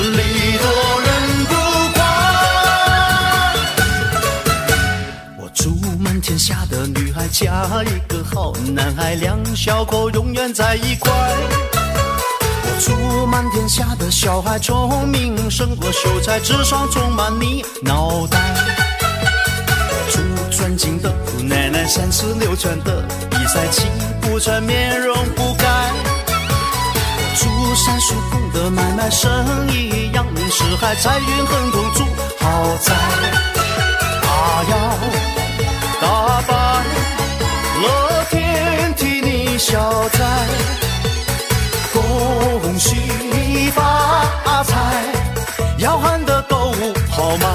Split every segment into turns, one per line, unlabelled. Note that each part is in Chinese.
利多人不夸。我祝满天下的女孩嫁一个好男孩，两小口永远在一块。我祝满天下的小孩聪明胜过秀才，智商充满你脑袋。我祝尊敬的姑奶奶三十六圈的比赛气不喘，面容不改。我祝三叔公的买卖生意扬名四海，财运亨通住豪宅。大摇大摆乐天替你。消灾，恭喜发财，要喊得购物豪迈，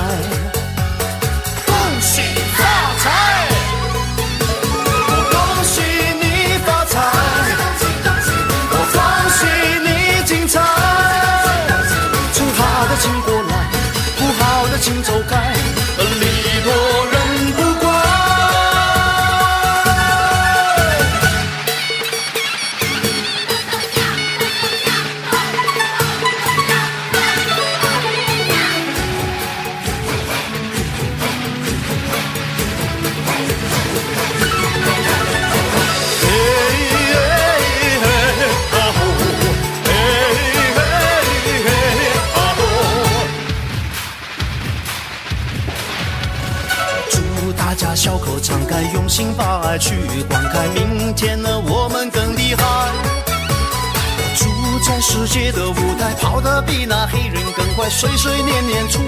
岁岁年年出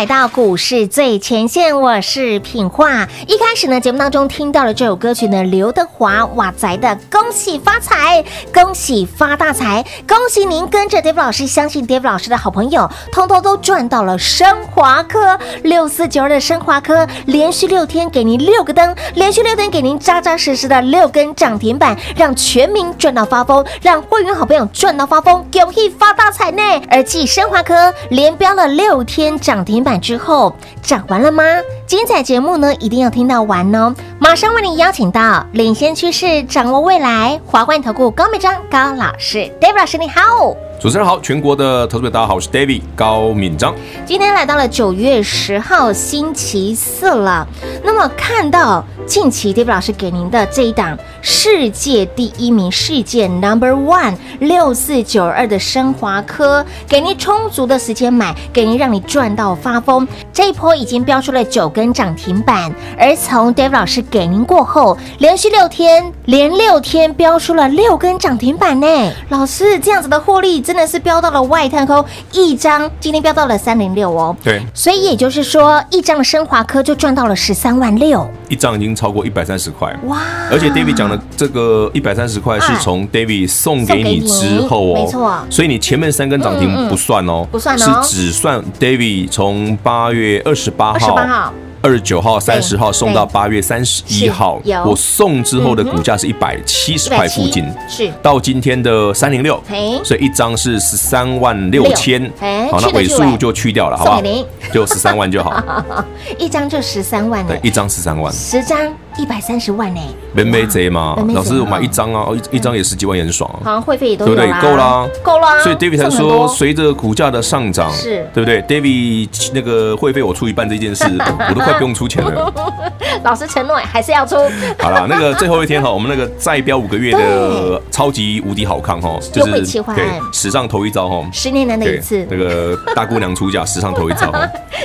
来到股市最前线，我是品化。一开始呢，节目当中听到了这首歌曲呢，刘德华哇仔的《恭喜发财，恭喜发大财》，恭喜您跟着 Dave 老师，相信 Dave 老师的好朋友，通通都赚到了升华科六四九二的升华科，连续六天给您六个灯，连续六天给您扎扎实实的六根涨停板，让全民赚到发疯，让会员好朋友赚到发疯，恭喜发大财呢！而继升华科连标了六天涨停。板之后讲完了吗？精彩节目呢，一定要听到完哦！马上为您邀请到领先趋势、掌握未来华冠投顾高美章高老师，Dave 老师你好。
主持人好，全国的投资者大家好，我是 David 高敏章。
今天来到了九月十号星期四了，那么看到近期 David 老师给您的这一档世界第一名、世界 Number One 六四九二的升华科，给您充足的时间买，给您让你赚到发疯，这一波已经标出了九根涨停板，而从 David 老师给您过后，连续六天连六天标出了六根涨停板呢。老师这样子的获利真的是飙到了外太空，一张今天飙到了三零六哦。
对，
所以也就是说，一张的升华科就赚到了十三万六，
一张已经超过一百三十块。
哇！
而且 David 讲的这个一百三十块是从 David 送给你之后哦，
没错。
所以你前面三根涨停不算哦，
不算哦，
是只算 David 从八月二十八号。二十九号、三十号送到八月三十一号，我送之后的股价是一百七十块附近，是。到今天的三零六，所以一张是十三万六千，好，那尾数就去掉了，好不好？就十三万就好，
一张就十三万，
对，一张十三万，
十张。一百三十万呢，
没没贼嘛？老师，我买一张啊，一一张也十几万，也很爽。
好像会费也都对不
对，够啦，
够啦。
所以 David 才说，随着股价的上涨，是对不对？David 那个会费我出一半这件事，我都快不用出钱了。
老师承诺还是要出。
好了，那个最后一天哈，我们那个再标五个月的超级无敌好康哈，就是对史上头一招哈，
十年难得一次，
那个大姑娘出嫁史上头一招。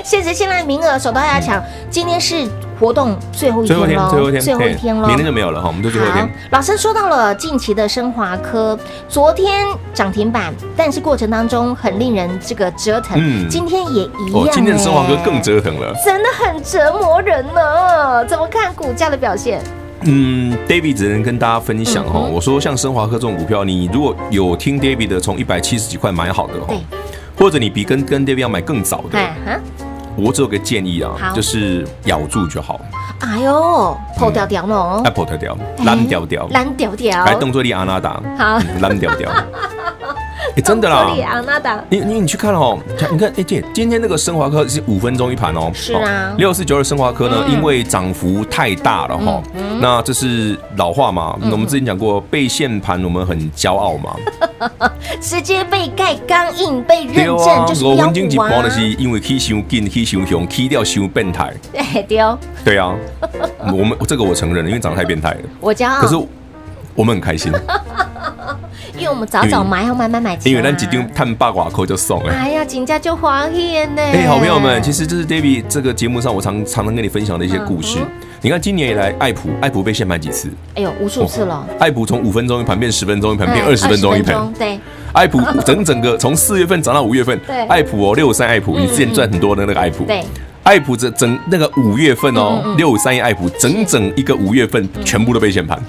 限时限量名额，手到要抢，今天是。活动最后一天喽，
最后一天，
最后一天喽，
明天就没有了哈，我们就最后一天。
老师说到了近期的升华科，昨天涨停板，但是过程当中很令人这个折腾，嗯，今天也一样，
今天的升华科更折腾了，
真的很折磨人呢。怎么看股价的表现？
嗯，David 只能跟大家分享哈，我说像升华科这种股票，你如果有听 David 的，从一百七十几块买好的哈，或者你比跟跟 David 要买更早的。我只有个建议啊，就是咬住就好。
哎呦，破掉掉咯，
哎，破掉掉，烂掉掉，
烂掉掉，
来动作力阿拉达，好，烂掉掉。哎，真的啦，你你你去看哦，你看哎姐，今天那个升华科是五分钟一盘哦，是啊，六四九二升华科呢，因为涨幅太大了哈，那这是老话嘛，我们之前讲过被限盘，我们很骄傲嘛，
直接被盖钢印被认证就是标股啊，
的是因为起伤紧起伤凶起掉伤变态，
对对，
对啊，我们这个我承认，因为长得太变态了，
我骄傲，
可是我们很开心。
因为我们早早买，要慢慢买。
因为咱几张碳八卦扣就送哎。
哎呀，金价就花钱呢。
哎，好朋友们，其实这是 David 这个节目上我常常常跟你分享的一些故事。你看今年以来，爱普爱普被限盘几次？哎呦，无数次了。爱普从五分钟一盘变十分钟一盘变二十分钟一盘。对。爱普 整整个从四月份涨到五月份。对。爱普哦，六三爱普，你之前赚很多的那个爱普。对。爱普这整那个五月份哦，六三一爱普整整一个五月份全部都被限盘。哇！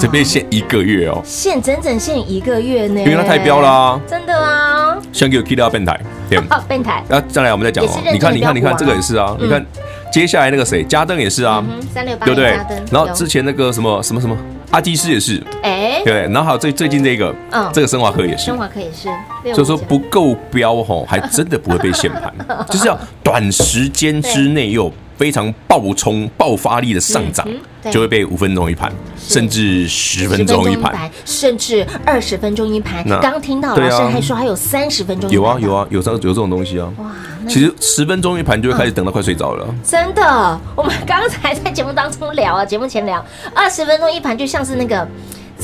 这边限一个月哦，
限整整限一个月呢，
因为它太飙了，
真的啊！
先给我 K 掉变态，对，
变态。
那再来我们再讲哦，你看，你看，你看，这个也是啊，你看接下来那个谁，嘉登也是啊，三六八，对不对？然后之前那个什么什么什么阿基斯也是，哎，对，然后还有最最近这个，嗯，这个升华科也是，
升华科也是，
所以说不够标吼，还真的不会被限盘，就是要短时间之内又。非常暴冲、爆发力的上涨，就会被五分钟一盘，甚至十分钟一盘，
甚至二十分钟一盘。刚听到老师还说还有三十分钟，
有啊有啊有这有这种东西啊。哇，其实十分钟一盘就会开始等到快睡着了。
真的，我们刚才在节目当中聊啊，节目前聊二十分钟一盘，就像是那个。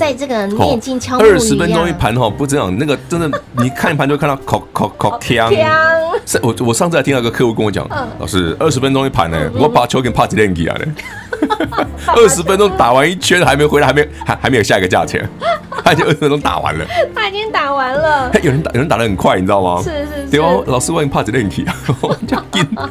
在这个念经敲木鱼，二十分钟一盘哈，不这样，那个真的，你看一盘就看到敲敲敲锵。我我上次还听到一个客户跟我讲，老师二十分钟一盘呢，我把球给帕吉练起来了。二十分钟打完一圈还没回来，还没还还没有下一个价钱，他已经二十分钟打完了。他已经打完了。
有人打，有人打的很快，你知道吗？
是是是。
对哦，老师万一帕吉练起啊，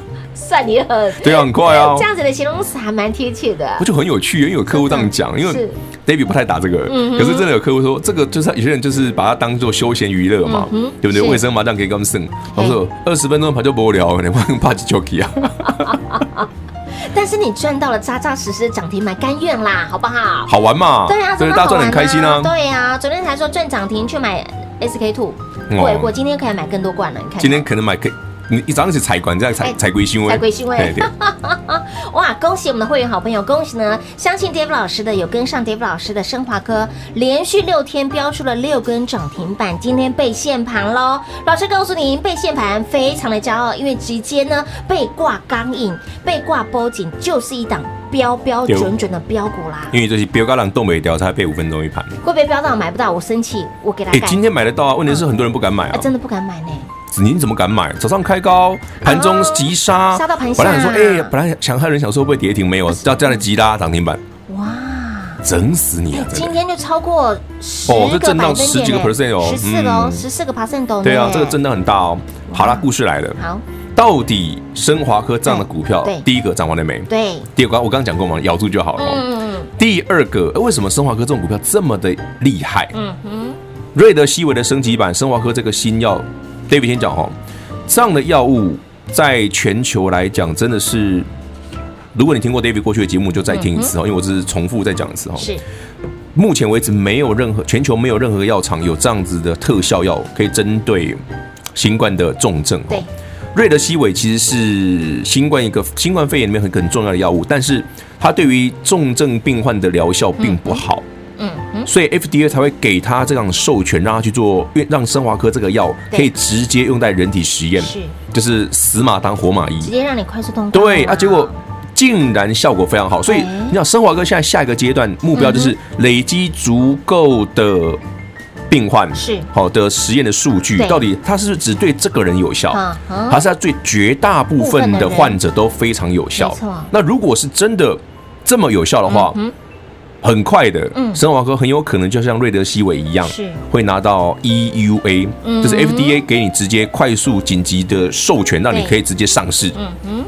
算你狠。
对啊，很快啊。
这样子的形容词还蛮贴切的。
不就很有趣，因为有客户这样讲，因为 David 不太打这个，可是真的有客户说，这个就是有些人就是把它当做休闲娱乐嘛，对不对？卫生麻将可以跟他们胜。他说二十分钟牌就无聊，你换帕吉球机啊。
但是你赚到了扎扎实实的涨停板，甘愿啦，好不好？
好玩嘛？对啊，所以大家赚很开心啊。
对啊，昨天才说赚涨停去买 SK two，对，我今天可以买更多罐了。你看，
今天可能买可以。你一早上是财管，这样才才归心位，
才归心位。哇，恭喜我们的会员好朋友，恭喜呢！相信 David 老师的有跟上 David 老师的升华科，连续六天飙出了六根涨停板，今天被限盘喽。老师告诉您，被限盘非常的骄傲，因为直接呢被挂钢印，被挂波紧，就是一档标标准准的标股啦。
因为这些标高浪动没掉，才被五分钟一盘。
会不会飙到买不到？我生气，我给他。
哎，今天买得到啊？问题是很多人不敢买啊，
真的不敢买呢。
你怎么敢买？早上开高，盘中急杀，
杀到盘下。
本来想说，哎，本来想看人想说会不会跌停，没有，到这样的急拉涨停板。哇，整死你啊！
今天就超过十个百分点，
十几个 percent 哦，
十四个哦，十四个 percent 哦。
对啊，这个震荡很大哦。好啦，故事来了。好。到底升华科这样的股票，第一个涨完了没？
对。
第二个，我刚刚讲过嘛，咬住就好了。嗯。第二个，为什么升华科这种股票这么的厉害？嗯哼。瑞德西韦的升级版，升华科这个新药，David 先讲哈，这样的药物在全球来讲真的是，如果你听过 David 过去的节目，就再听一次哦，因为我只是重复再讲一次哈。是。目前为止，没有任何全球没有任何药厂有这样子的特效药可以针对新冠的重症。哦。瑞德西韦其实是新冠一个新冠肺炎里面很很重要的药物，但是它对于重症病患的疗效并不好，嗯，所以 FDA 才会给他这样授权，让他去做，让升华科这个药可以直接用在人体实验，是，就是死马当活马医，
直接让你快速通过。
对啊，结果竟然效果非常好，所以你想升华科现在下一个阶段目标就是累积足够的。病患是。好的实验的数据，到底它是不是只对这个人有效，还是它对绝大部分的患者都非常有效？那如果是真的这么有效的话，很快的，嗯，生华科很有可能就像瑞德西韦一样，会拿到 EUA，就是 FDA 给你直接快速紧急的授权，让你可以直接上市。嗯嗯，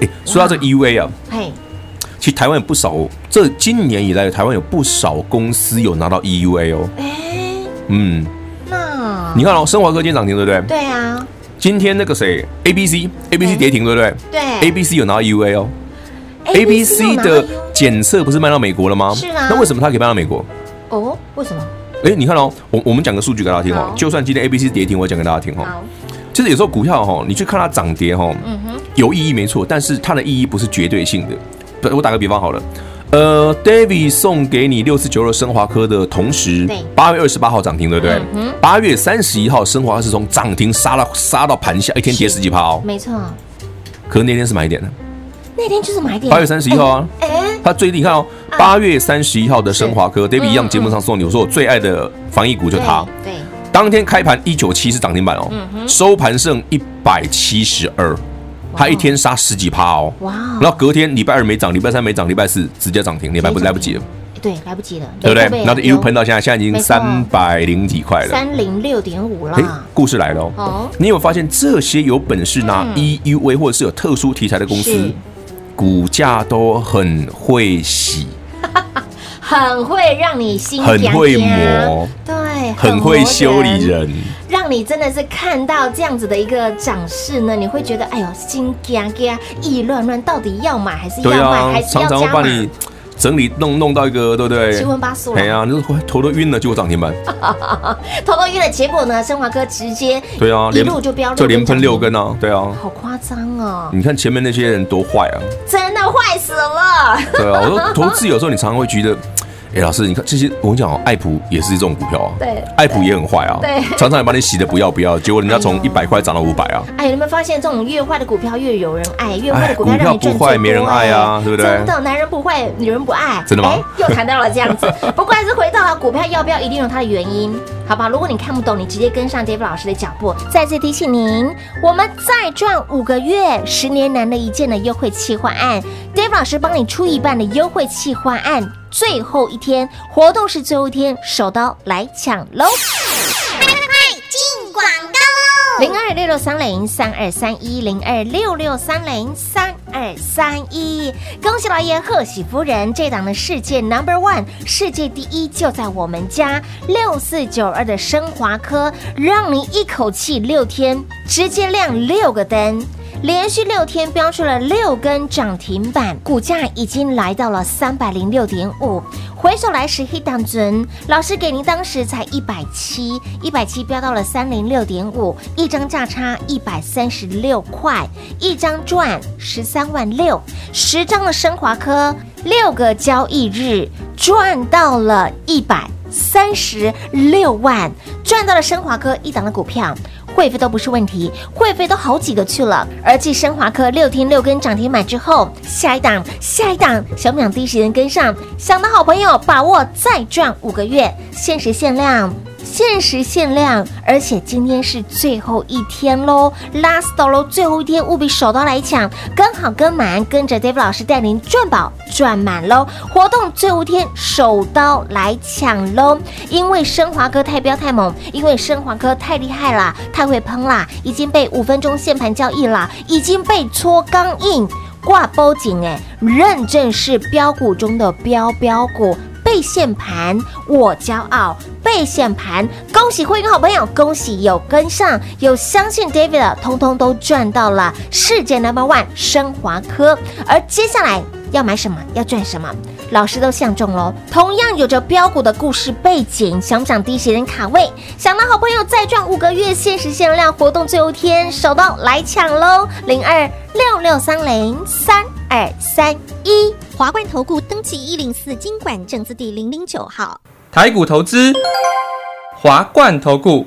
哎，说到这 EUA 啊，嘿其实台湾有不少，这今年以来台湾有不少公司有拿到 EUA 哦。嗯，那你看哦，生华科今天涨停，对不对？
对啊。
今天那个谁，A B C，A B C 跌停，对不对？
对。
A B C 有拿到 EUA 哦。A B C 的检测不是卖到美国了吗？
是啊。
那为什么它可以卖到美国？
哦，为什么？
哎，你看哦，我我们讲个数据给大家听哦。就算今天 A B C 跌停，我也讲给大家听哦。好。其实有时候股票哈，你去看它涨跌哈，嗯哼，有意义没错，但是它的意义不是绝对性的。不，我打个比方好了。呃，David 送给你六四九二升华科的同时，八月二十八号涨停，对不对？八月三十一号升华科是从涨停杀到杀到盘下，一天跌十几趴哦。
没错。
可是那天是买点的。
那天就是买点。
八月三十一号啊，哎，它最低你看哦，八月三十一号的升华科，David 一样节目上送你，我说我最爱的防疫股就它。对。当天开盘一九七是涨停板哦，收盘剩一百七十二。他一天杀十几趴哦，哇！然后隔天礼拜二没涨，礼拜三没涨，礼拜四直接涨停，礼拜不来不及了。
对，来不及了，
对不对？然后一路喷到现在，现在已经三百零几块了，
三零六点五了。
哎，故事来了哦！你有发现这些有本事拿 EUA 或者是有特殊题材的公司，股价都很会洗，
很会让你心
很会磨，
对，
很会修理人。
让你真的是看到这样子的一个涨势呢，你会觉得哎呦心惊惊，意乱乱，到底要买还是要卖，啊、还是要加码？
整理弄弄到一个对不对？
七荤八素
了。哎呀，你头都晕了，结果涨停板。
头都晕了，结果呢？升华科直接
对啊，一路就飙，就连喷六根啊，对啊，
好夸张哦！
你看前面那些人多坏啊，
真的坏死了。
对啊，我说投资有时候你常常会觉得。哎，老师，你看这些，我跟你讲哦，爱普也是这种股票啊。对，爱普也很坏啊。对，常常也把你洗的不要不要，结果人家从一百块涨到五百啊。
哎，有没有发现这种越坏的股票越有人爱，越坏的股票让你赚钱
不坏没人爱啊，对不对？
真的，男人不坏，女人不爱。
真的吗？
又谈到了这样子，不过还是回到了股票要不要，一定有它的原因，好吧？如果你看不懂，你直接跟上 David 老师的脚步。再次提醒您，我们再赚五个月，十年难得一见的优惠企划案，David 老师帮你出一半的优惠企划案。最后一天活动是最后一天，手刀来抢喽！快快快进广告喽！零二六六三零三二三一零二六六三零三二三一，恭喜老爷贺喜夫人，这档的世界 Number One，世界第一就在我们家六四九二的升华科，让你一口气六天直接亮六个灯。连续六天飙出了六根涨停板，股价已经来到了三百零六点五。回首来时，黑当尊老师给您当时才一百七，一百七飙到了三零六点五，一张价差一百三十六块，一张赚十三万六，十张的升华科，六个交易日赚到了一百三十六万，赚到了升华科一档的股票。会费都不是问题，会费都好几个去了。而继升华科六天六根涨停板之后，下一档，下一档，想不想第一时间跟上？想的好朋友，把握再赚五个月，限时限量。限时限量，而且今天是最后一天喽，last 喽，最后一天务必手刀来抢，跟好跟满，跟着 David 老师带您赚宝赚满喽！活动最后一天手刀来抢喽！因为升华科太彪太猛，因为升华科太厉害啦，太会喷啦，已经被五分钟限盘交易啦，已经被搓钢印挂包紧哎，认证是标股中的标标股。被限盘，我骄傲；被限盘，恭喜会员好朋友，恭喜有跟上、有相信 David 的，通通都赚到了世界 Number One 升华科。而接下来要买什么，要赚什么，老师都相中喽。同样有着标股的故事背景，想不想第一时间卡位？想的好朋友再赚五个月限时限量活动最后天，手到来抢喽！零二六六三零三二三一。
华冠投顾登记一零四金管证字第零零九号，
台股投资，华冠投顾。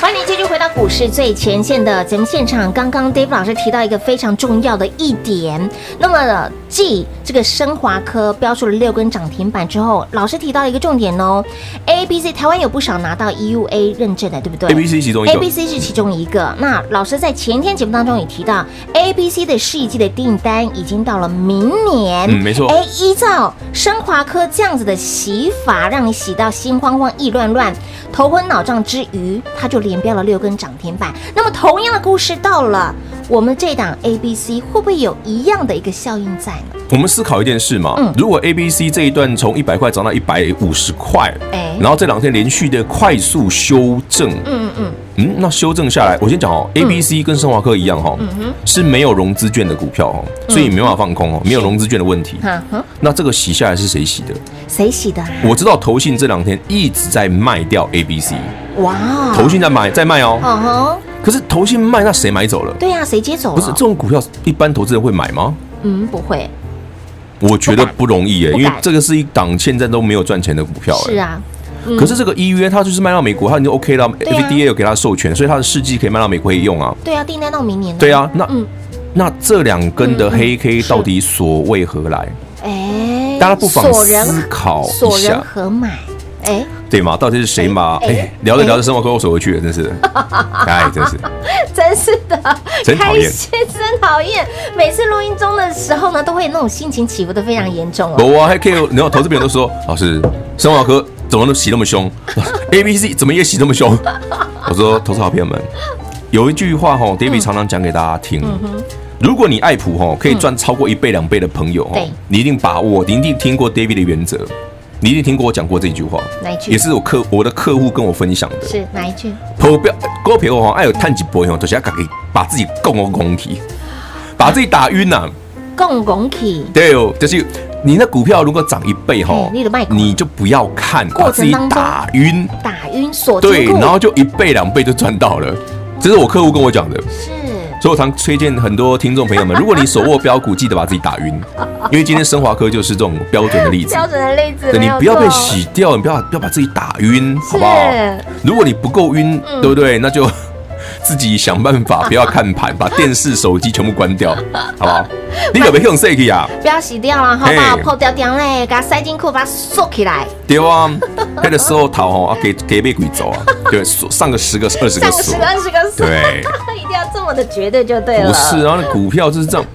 欢迎继续回到股市最前线的节目现场。刚刚 Dave 老师提到一个非常重要的一点，那么继这个升华科标出了六根涨停板之后，老师提到了一个重点哦，A、B、C 台湾有不少拿到 EUA 认证的，对不对
？A、B、C 其中一个，A、
B、C 是其中一个。那老师在前一天节目当中也提到，A、B、C 的试一季的订单已经到了明年。
嗯，没错。
哎，依照升华科这样子的洗法，让你洗到心慌慌、意乱乱、头昏脑胀之余，它就连标了六根涨停板。那么同样的故事到了我们这档 A、B、C，会不会有一样的一个效应在呢？
我们思考一件事嘛，
嗯，
如果 A、B、C 这一段从一百块涨到一百五十块，
哎，
然后这两天连续的快速修正，嗯
嗯嗯，
嗯，那修正下来，我先讲哦，A、B、C 跟升华科一样哈，是没有融资券的股票哦，所以没办法放空哦，没有融资券的
问题。
那这个洗下来是谁洗的？
谁洗的啊？
我知道投信这两天一直在卖掉 A、B、C，
哇，
投信在买，在卖哦，可是投信卖，那谁买走了？
对呀，谁接走了？
不是这种股票，一般投资人会买吗？
嗯，不会。
我觉得不容易耶，因为这个是一档现在都没有赚钱的股票。
是啊，
可是这个 EUA 它就是卖到美国，它已经 OK 了，FDA 有给它授权，所以它的试剂可以卖到美国可以用啊。
对啊，订单到明年。
对啊，那那这两根的黑 K 到底所为何来？
哎，
大家不妨思考一下。
所人何买？哎。
对吗？到底是谁吗？哎，聊着聊着，生活课又锁回去了，真是，哎，真是，
真是的，
真讨厌，
真讨厌。每次录音中的时候呢，都会那种心情起伏的非常严重哦。
我还可以，然后投资朋友都说，老师，生活科怎么都洗那么凶？A、B、C 怎么也洗那么凶？我说，投资好朋友们，有一句话哈，David 常常讲给大家听，如果你爱普哈可以赚超过一倍两倍的朋友哈，你一定把握，你一定听过 David 的原则。你一定听过我讲过这句话，
哪一句？
也是我客我的客户跟我分享的。
是哪一句？
投标股票哈，爱有探几波哈，就是要给把自己拱拱拱起，把自己打晕呐。
拱拱起。
对哦，就是你那股票如果涨一倍哈，你就不要看，把自己打晕，
打晕锁
对，然后就一倍两倍就赚到了。这是我客户跟我讲的。
是。
所以我常推荐很多听众朋友们，如果你手握标股，记得把自己打晕，因为今天升华科就是这种标准的例子。
标准的例子，
对，你不要被洗掉，你不要不要把自己打晕，好不好？如果你不够晕，对不对？那就自己想办法，不要看盘，把电视、手机全部关掉，好不好？你可别用 C K 啊！
不要洗掉了，好不好？破掉掉嘞，给它塞进裤，把它锁起来。
对啊，那个时候逃哦，给给被鬼走啊，对，锁上个十个、二十个锁，
十个、二十个锁，对，一定要这么的绝对就对了。
不是，然后股票就是这样，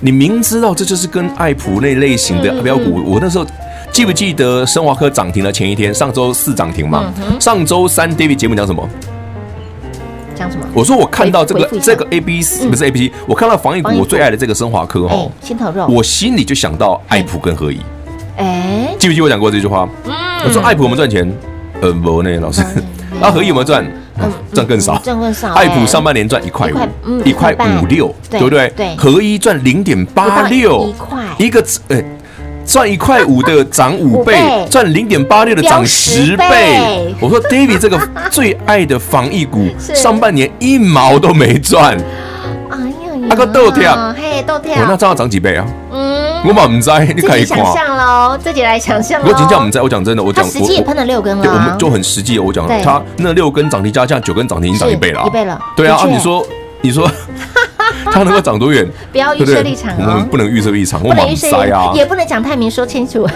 你明知道这就是跟爱普那类型的标股，我那时候记不记得升华科涨停的前一天，上周四涨停嘛？上周三 David 节目讲什么？
讲什么？
我说我看到这个这个 A B C 不是 A B C，我看到防疫股我最爱的这个升华科哈，
心头肉，
我心里就想到爱普跟合一。
哎，
记不记得我讲过这句话？嗯，我说爱普我们赚钱，呃，不呢，老师。那 合一有没有赚？赚更少，
赚更少。
爱普上半年赚一块五，一块五六，对不对？
对。
合一赚零点八六，
一块
一个，哎，赚一块五的涨五倍，赚零点八六的涨十倍。我说 David 这个最爱的防疫股，上半年一毛都没赚。
哎呀，
那个豆跳，
嘿，豆跳，
那这样涨几倍啊？嗯我嘛唔知，你可以
想象喽，自己来想象。
我真叫唔知，我讲真的，我讲
实际也喷了六根了。
对，我们就很实际。我讲他那六根涨停加价九根涨停，已经涨一倍了，
一倍了。
对啊，你说，你说。它能够涨多远？
不要预设立场，
我们不能预设立场，我莽塞啊，
也不能讲太明，说清楚。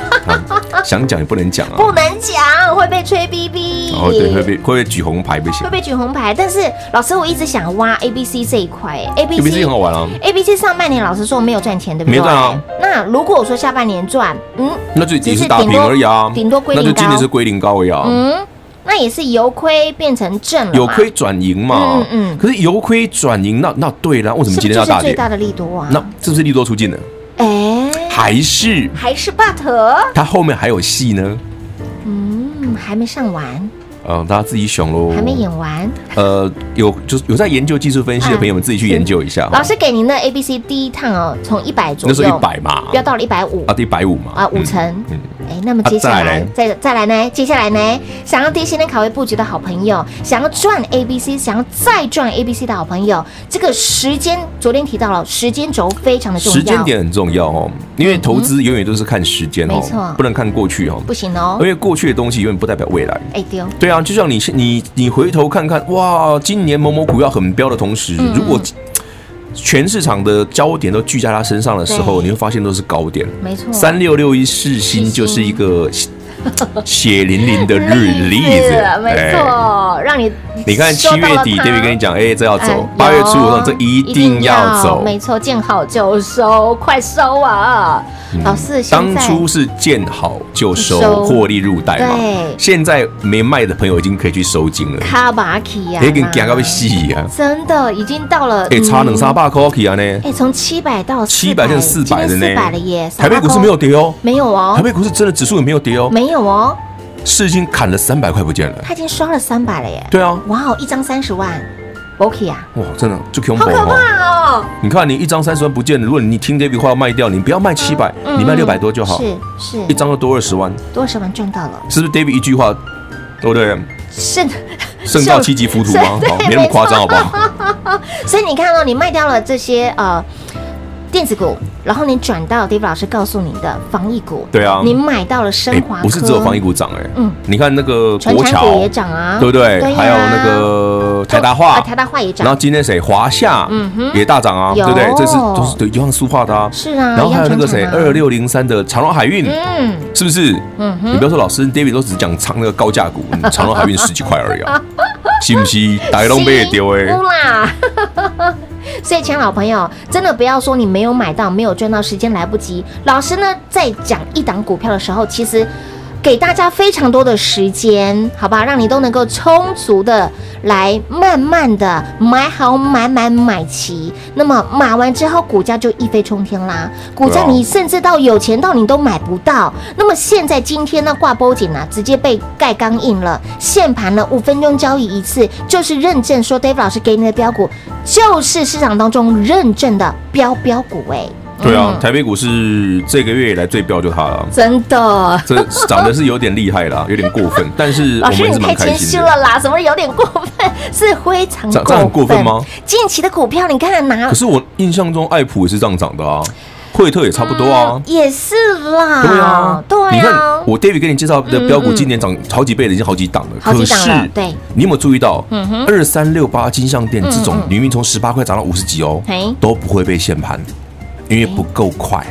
想讲也不能讲啊，
不能讲会被吹 BB。
哦，对，会被会被举红牌不行，
会被举红牌。但是老师，我一直想挖 A B C 这一块，A
B C 很好玩啊。
A B C 上半年老师说没有赚钱，对不对？
没赚啊。
那如果我说下半年赚，嗯，
那就只是打平而已啊，
顶多归零高。
那就今年是归零高呀。嗯。
那也是由亏变成正了，
由亏转盈嘛。嗯嗯。可是由亏转盈，那那对了，为什么今天要大跌？
最大的利多啊。
那是不是利多出尽了？哎，还是
还是 but，
它后面还有戏呢。
嗯，还没上完。
嗯，大家自己选喽。
还没演完。
呃，有就是有在研究技术分析的朋友们自己去研究一下。
老师给您的 A B C 第一趟哦，从一百左右，
那是一百嘛，
飙到了一百五
啊，一百五嘛，
啊，五成。嗯。哎，那么接下来再再来呢？接下来呢？想要低息的卡位布局的好朋友，想要赚 A B C，想要再赚 A B C 的好朋友，这个时间昨天提到了，时间轴非常的重要，
时间点很重要哦，因为投资永远都是看时间哦，没错，不能看过去哦，
不行哦，
因为过去的东西永远不代表未来。
哎，对哦，
对啊，就像你你。你回头看看，哇，今年某某股票很飙的同时，如果全市场的焦点都聚在他身上的时候，你会发现都是高点。
没错，
三六六一四星就是一个血淋淋的日历子。
没错，让你
你看七月底，David 跟你讲，哎，这要走；八月初我说这一定要走。
没错，见好就收，快收啊！老师，
当初是见好就收，获利入袋嘛。对，现在没卖的朋友已经可以去收金了。
卡巴奇呀，
已经夹到要死啊！
真的已经到了，
哎，差两三百块去啊呢？
哎，从七百到
七百变四百了呢？
四百了耶！
台北股市没有跌哦，
没有哦。
台北股市真的指数也没有跌哦，
没有哦。
是已经砍了三百块不见了，
他已经刷了三百了耶。
对啊，
哇哦，一张三十万。
哇，真的就恐
怖好可怕哦！
你看，你一张三十万不见了，如果你听 David 话要卖掉，你不要卖七百，你卖六百多就好。
是是，
一张就多二十万，
多二十万赚到了。
是不是 David 一句话，对不对？
胜
胜 到七级浮屠吗？好，没那么夸张，好不好？
所以你看哦你卖掉了这些呃。电子股，然后你转到 David 老师告诉你的防疫股，
对啊，
你买到了升华科，
不是只有防疫股涨哎，嗯，你看那个国桥
也涨啊，
对不对？还有那个台达化，
台达化也涨，
然后今天谁？华夏，嗯哼，也大涨啊，对不对？这是都是对，一样塑化的啊，
是啊，
然后还有那个谁？二六零三的长隆海运，嗯，是不是？嗯哼，你不要说老师 David 都只讲长那个高价股，长荣海运十几块而已啊，是不是？大家都没丢哎，
所以，亲爱的老朋友，真的不要说你没有买到，没有赚到，时间来不及。老师呢，在讲一档股票的时候，其实。给大家非常多的时间，好吧，让你都能够充足的来慢慢的买好买满买齐。那么买完之后，股价就一飞冲天啦。股价你甚至到有钱到你都买不到。那么现在今天呢，挂波锦啊，直接被盖钢印了。限盘呢，五分钟交易一次，就是认证说，David 老师给你的标股，就是市场当中认证的标标股哎。
对啊，台北股市这个月以来最飙就它了，
真的，
这涨的是有点厉害啦，有点过分，但是我们是蛮开心的
了啦。什么有点过分？是非常
这很过分吗？
近期的股票，你看哪？
可是我印象中爱普也是这样涨的啊，惠特也差不多啊，
也是啦。
对啊，
对啊。
你看我 David 给你介绍的标股，今年涨好几倍的，已经好几档了。可是，
对，
你有没有注意到，二三六八金像店这种，明明从十八块涨到五十几哦，都不会被限盘。因为不够快，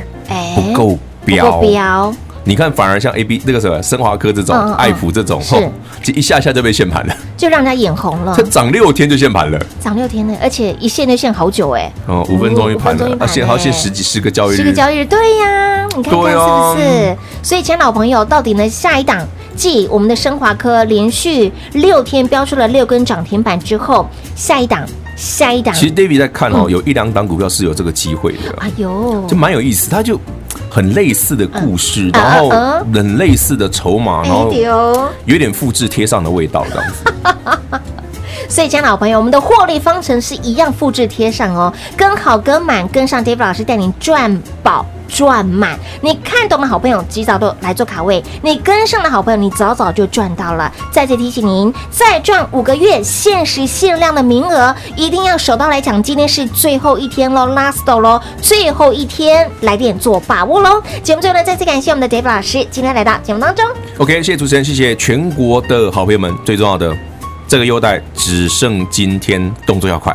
不够标，你看反而像 A B 那个什么升华科这种，爱普这种，是就一下下就被限盘了，
就让人家眼红了。
它涨六天就限盘了，
涨六天呢，而且一限就限好久哎。
哦，五分钟一盘了，啊，限好限十几十个交易日，
十个交易日，对呀，你看看是不是？所以，前老朋友，到底呢下一档，继我们的升华科连续六天标出了六根涨停板之后，下一档。下一档，
其实 David 在看哦，有一两档股票是有这个机会的。
哎呦，
就蛮有意思，他就很类似的故事，然后很类似的筹码，然后有点复制贴上的味道，这样子。
所以，亲爱的好朋友，我们的获利方程是一样复制贴上哦，跟好跟满，跟上 David 老师带您赚饱赚满。你看懂的好朋友，及早都来做卡位；你跟上的好朋友，你早早就赚到了。再次提醒您，再赚五个月限时限量的名额，一定要手刀来抢。今天是最后一天喽，last 喽，最后一天来电做把握喽。节目最后呢，再次感谢我们的 David 老师今天来到节目当中。
OK，谢谢主持人，谢谢全国的好朋友们，最重要的。这个优待只剩今天，动作要！快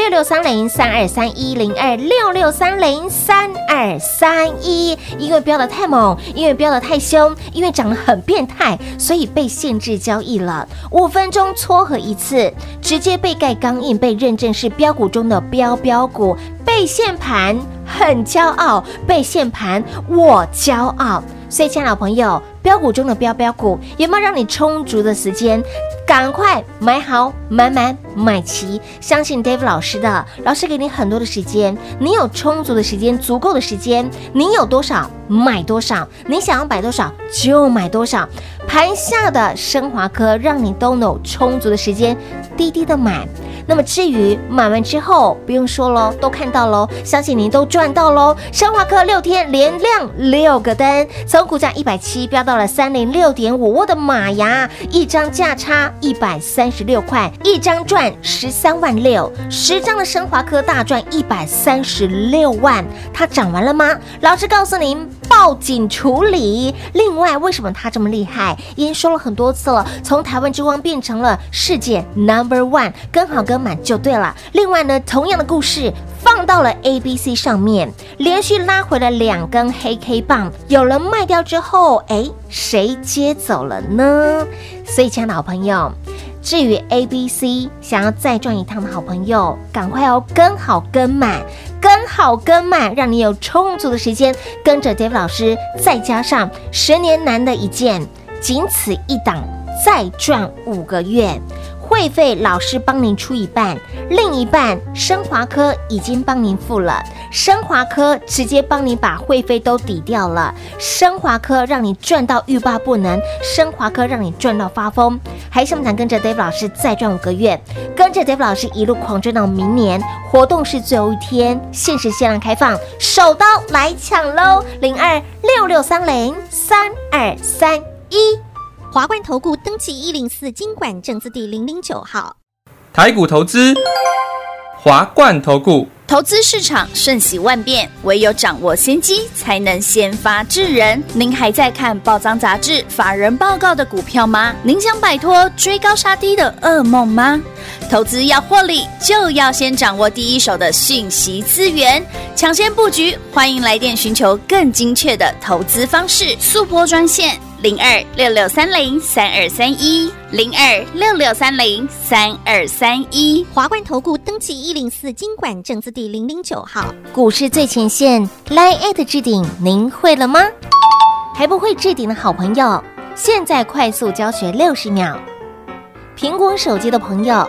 六六三零三二三一零二六六三零三二三一，因为飙得太猛，因为飙得太凶，因为涨得很变态，所以被限制交易了。五分钟撮合一次，直接被盖钢印，被认证是标股中的标标股，被限盘很骄傲，被限盘我骄傲。所以，亲爱的朋友，标股中的标标股，有没有让你充足的时间？赶快买好、买满、买齐，相信 Dave 老师的，老师给你很多的时间，你有充足的时间、足够的时间，你有多少买多少，你想要买多少就买多少。盘下的升华科，让你都有充足的时间，滴滴的买。那么至于买完之后，不用说喽，都看到喽，相信您都赚到喽。升华科六天连亮六个灯，从股价一百七飙到了三零六点五，我的妈呀！一张价差一百三十六块，一张赚十三万六，十张的升华科大赚一百三十六万。它涨完了吗？老师告诉您，报警处理。另外，为什么它这么厉害？已经说了很多次了，从台湾之光变成了世界 number one，跟好跟。满就对了。另外呢，同样的故事放到了 A、B、C 上面，连续拉回了两根黑 K 棒，有人卖掉之后，哎，谁接走了呢？所以，亲爱的好朋友，至于 A、B、C 想要再赚一趟的好朋友，赶快哦跟好跟满，跟好跟满，让你有充足的时间跟着 David 老师，再加上十年难得一见，仅此一档，再赚五个月。会费老师帮您出一半，另一半升华科已经帮您付了，升华科直接帮你把会费都抵掉了，升华科让你赚到欲罢不能，升华科让你赚到发疯，还想不想跟着 Dave 老师再赚五个月？跟着 Dave 老师一路狂赚到明年，活动是最后一天，限时限量开放，手刀来抢喽！零二六六三零三二三一。
华冠投顾登记一零四经管证字第零零九号，
台股投资，华冠投顾。
投资市场瞬息万变，唯有掌握先机，才能先发制人。您还在看报章杂志、法人报告的股票吗？您想摆脱追高杀低的噩梦吗？投资要获利，就要先掌握第一手的讯息资源，抢先布局。欢迎来电寻求更精确的投资方式，速拨专线。零二六六三零三二三一，零二六六三零三二三一，
华冠投顾登记一零四经管证字第零零九号，
股市最前线，Line@ 的置顶，您会了吗？还不会置顶的好朋友，现在快速教学六十秒。苹果手机的朋友，